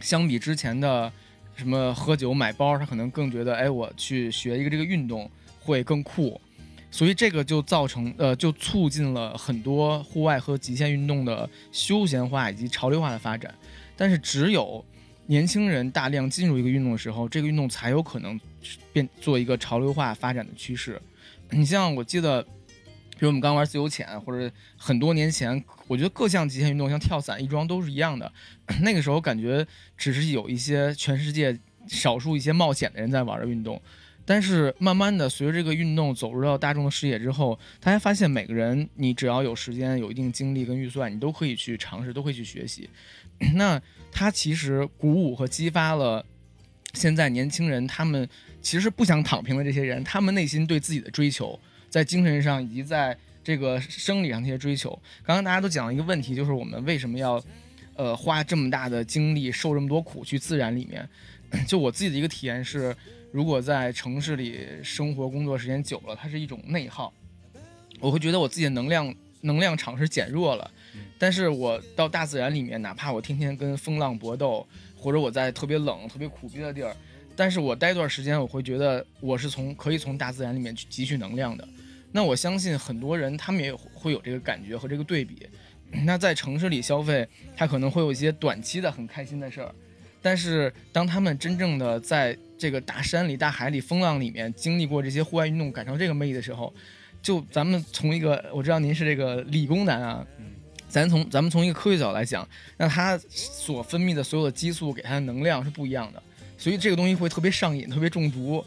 相比之前的什么喝酒买包，他可能更觉得，哎，我去学一个这个运动会更酷。所以这个就造成，呃，就促进了很多户外和极限运动的休闲化以及潮流化的发展。但是只有年轻人大量进入一个运动的时候，这个运动才有可能变做一个潮流化发展的趋势。你像我记得。比如我们刚玩自由潜，或者很多年前，我觉得各项极限运动，像跳伞、翼装都是一样的。那个时候感觉只是有一些全世界少数一些冒险的人在玩的运动，但是慢慢的随着这个运动走入到大众的视野之后，大家发现每个人你只要有时间、有一定精力跟预算，你都可以去尝试，都可以去学习。那它其实鼓舞和激发了现在年轻人，他们其实不想躺平的这些人，他们内心对自己的追求。在精神上以及在这个生理上的一些追求，刚刚大家都讲了一个问题，就是我们为什么要，呃，花这么大的精力，受这么多苦去自然里面？就我自己的一个体验是，如果在城市里生活工作时间久了，它是一种内耗，我会觉得我自己的能量能量场是减弱了。但是我到大自然里面，哪怕我天天跟风浪搏斗，或者我在特别冷、特别苦逼的地儿，但是我待一段时间，我会觉得我是从可以从大自然里面去汲取能量的。那我相信很多人他们也会有这个感觉和这个对比。那在城市里消费，他可能会有一些短期的很开心的事儿，但是当他们真正的在这个大山里、大海里、风浪里面经历过这些户外运动，感受这个魅力的时候，就咱们从一个我知道您是这个理工男啊，咱从咱们从一个科学角度来讲，那他所分泌的所有的激素给他的能量是不一样的，所以这个东西会特别上瘾、特别中毒。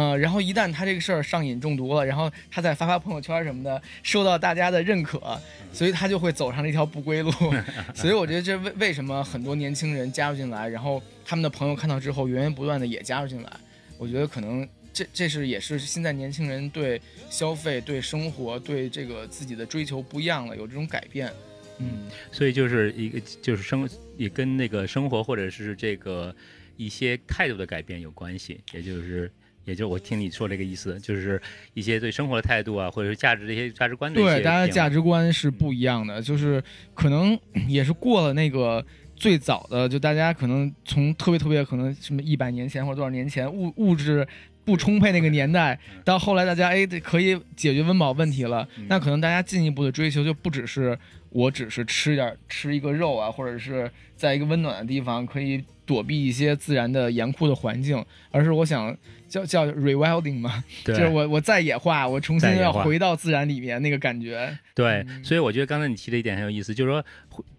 嗯，然后一旦他这个事儿上瘾中毒了，然后他再发发朋友圈什么的，受到大家的认可，所以他就会走上这条不归路。所以我觉得这为为什么很多年轻人加入进来，然后他们的朋友看到之后源源不断的也加入进来，我觉得可能这这是也是现在年轻人对消费、对生活、对这个自己的追求不一样了，有这种改变。嗯，所以就是一个就是生也跟那个生活或者是这个一些态度的改变有关系，也就是。也就我听你说这个意思，就是一些对生活的态度啊，或者是价值这些价值观的。对，大家的价值观是不一样的，就是可能 也是过了那个最早的，就大家可能从特别特别可能什么一百年前或者多少年前物物质不充沛那个年代，到后来大家哎可以解决温饱问题了，那可能大家进一步的追求就不只是我只是吃点吃一个肉啊，或者是在一个温暖的地方可以躲避一些自然的严酷的环境，而是我想。叫叫 rewilding 嘛，就是我我再野化，我重新要回到自然里面那个感觉。对，所以我觉得刚才你提的一点很有意思，就是说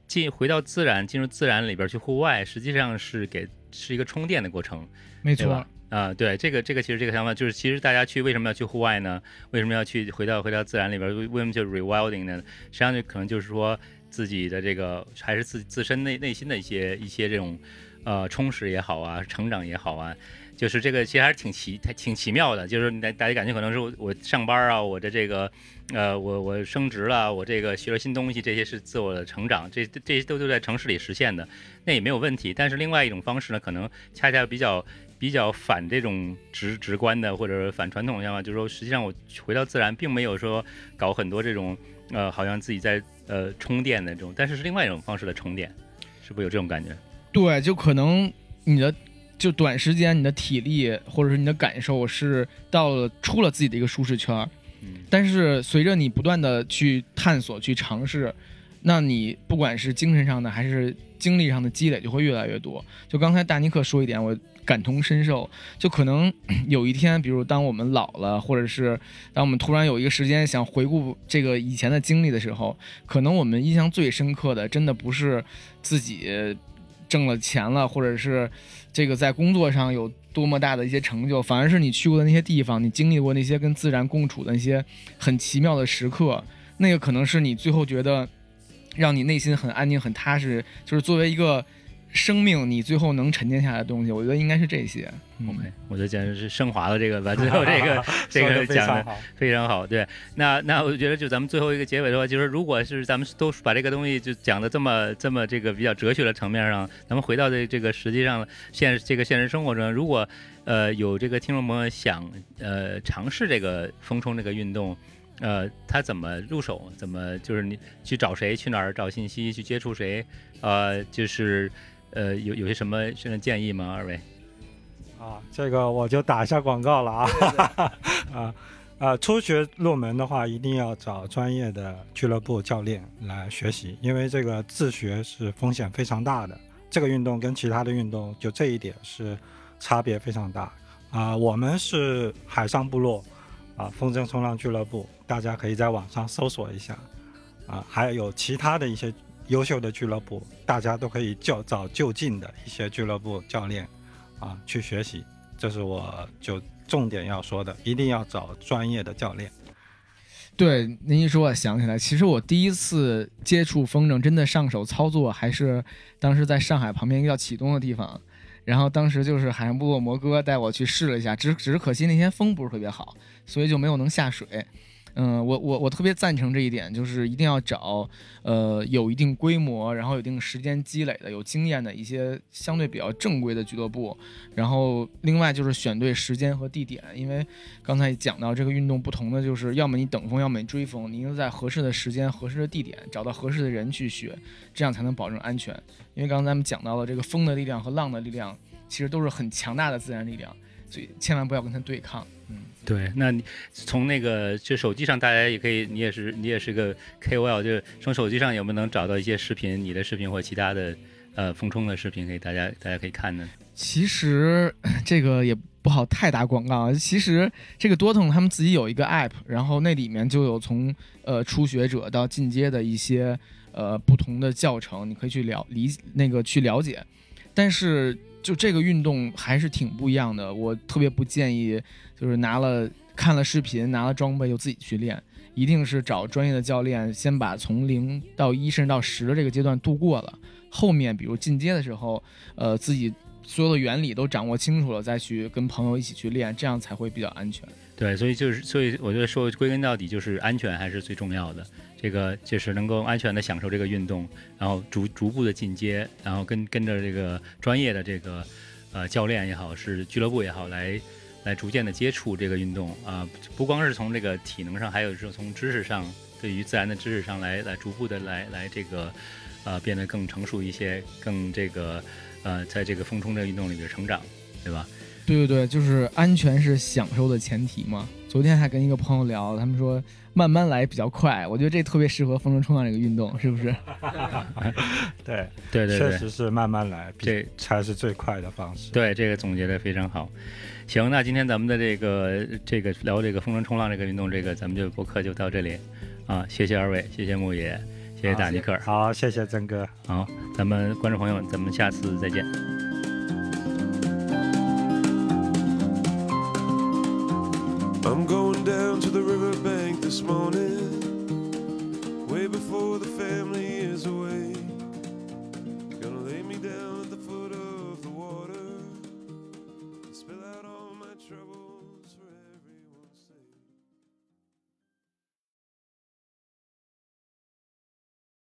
进回到自然，进入自然里边去户外，实际上是给是一个充电的过程。没错啊，对这个这个其实这个想法就是，其实大家去为什么要去户外呢？为什么要去回到回到自然里边？为什么叫 rewilding 呢？实际上就可能就是说自己的这个还是自自身内内心的一些一些这种呃充实也好啊，成长也好啊。就是这个其实还是挺奇，挺奇妙的。就是大大家感觉可能是我上班啊，我的这个，呃，我我升职了，我这个学了新东西，这些是自我的成长，这这些都都在城市里实现的，那也没有问题。但是另外一种方式呢，可能恰恰比较比较反这种直直观的或者反传统的想法，就是说实际上我回到自然，并没有说搞很多这种呃，好像自己在呃充电的这种，但是是另外一种方式的充电，是不是有这种感觉？对，就可能你的。就短时间，你的体力或者是你的感受是到了出了自己的一个舒适圈儿，但是随着你不断的去探索、去尝试，那你不管是精神上的还是精力上的积累就会越来越多。就刚才大尼克说一点，我感同身受。就可能 有一天，比如当我们老了，或者是当我们突然有一个时间想回顾这个以前的经历的时候，可能我们印象最深刻的，真的不是自己挣了钱了，或者是这个在工作上有多么大的一些成就，反而是你去过的那些地方，你经历过那些跟自然共处的那些很奇妙的时刻，那个可能是你最后觉得。让你内心很安静、很踏实，就是作为一个生命，你最后能沉淀下来的东西，我觉得应该是这些。OK，我觉得简直是升华了这个，把最后这个 这个讲的非常好。对，那那我觉得就咱们最后一个结尾的话，就是如果是咱们都把这个东西就讲的这么这么这个比较哲学的层面上，咱们回到这这个实际上现这个现实生活中，如果呃有这个听众朋友想呃尝试这个风冲这个运动。呃，他怎么入手？怎么就是你去找谁？去哪儿找信息？去接触谁？呃，就是呃，有有些什么什么建议吗？二位？啊，这个我就打一下广告了啊！啊啊，初学入门的话，一定要找专业的俱乐部教练来学习，因为这个自学是风险非常大的。这个运动跟其他的运动就这一点是差别非常大啊。我们是海上部落。啊，风筝冲浪俱乐部，大家可以在网上搜索一下，啊，还有其他的一些优秀的俱乐部，大家都可以就找就近的一些俱乐部教练，啊，去学习。这是我就重点要说的，一定要找专业的教练。对，您一说，我想起来，其实我第一次接触风筝，真的上手操作，还是当时在上海旁边一个叫启东的地方。然后当时就是海洋部落摩哥带我去试了一下，只只是可惜那天风不是特别好，所以就没有能下水。嗯，我我我特别赞成这一点，就是一定要找呃有一定规模，然后有一定时间积累的、有经验的一些相对比较正规的俱乐部。然后另外就是选对时间和地点，因为刚才讲到这个运动不同的就是，要么你等风，要么你追风，你应该在合适的时间、合适的地点找到合适的人去学，这样才能保证安全。因为刚才咱们讲到了这个风的力量和浪的力量，其实都是很强大的自然力量，所以千万不要跟它对抗。嗯，对。那你从那个就手机上，大家也可以，你也是你也是个 KOL，就是从手机上有没有能找到一些视频，你的视频或其他的呃风冲的视频，给大家大家可以看呢？其实这个也不好太打广告。其实这个多腾他们自己有一个 app，然后那里面就有从呃初学者到进阶的一些。呃，不同的教程你可以去了理那个去了解，但是就这个运动还是挺不一样的。我特别不建议，就是拿了看了视频，拿了装备就自己去练，一定是找专业的教练，先把从零到一甚至到十的这个阶段度过了，后面比如进阶的时候，呃，自己所有的原理都掌握清楚了，再去跟朋友一起去练，这样才会比较安全。对，所以就是，所以我觉得说归根到底就是安全还是最重要的。这个就是能够安全的享受这个运动，然后逐逐步的进阶，然后跟跟着这个专业的这个呃教练也好，是俱乐部也好，来来逐渐的接触这个运动啊，不光是从这个体能上，还有是从知识上，对于自然的知识上来来逐步的来来这个呃变得更成熟一些，更这个呃在这个风冲这个运动里边成长，对吧？对对对，就是安全是享受的前提嘛。昨天还跟一个朋友聊，他们说慢慢来比较快，我觉得这特别适合风筝冲浪这个运动，是不是？对对对，确实是慢慢来，这才是最快的方式。对，这个总结的非常好。行，那今天咱们的这个这个聊这个风筝冲浪这个运动，这个咱们就播客就到这里啊。谢谢二位，谢谢木野，谢谢大尼克，好，谢谢曾哥，好，咱们观众朋友，咱们下次再见。Down to the riverbank this morning, way before the family is awake. Gonna lay me down.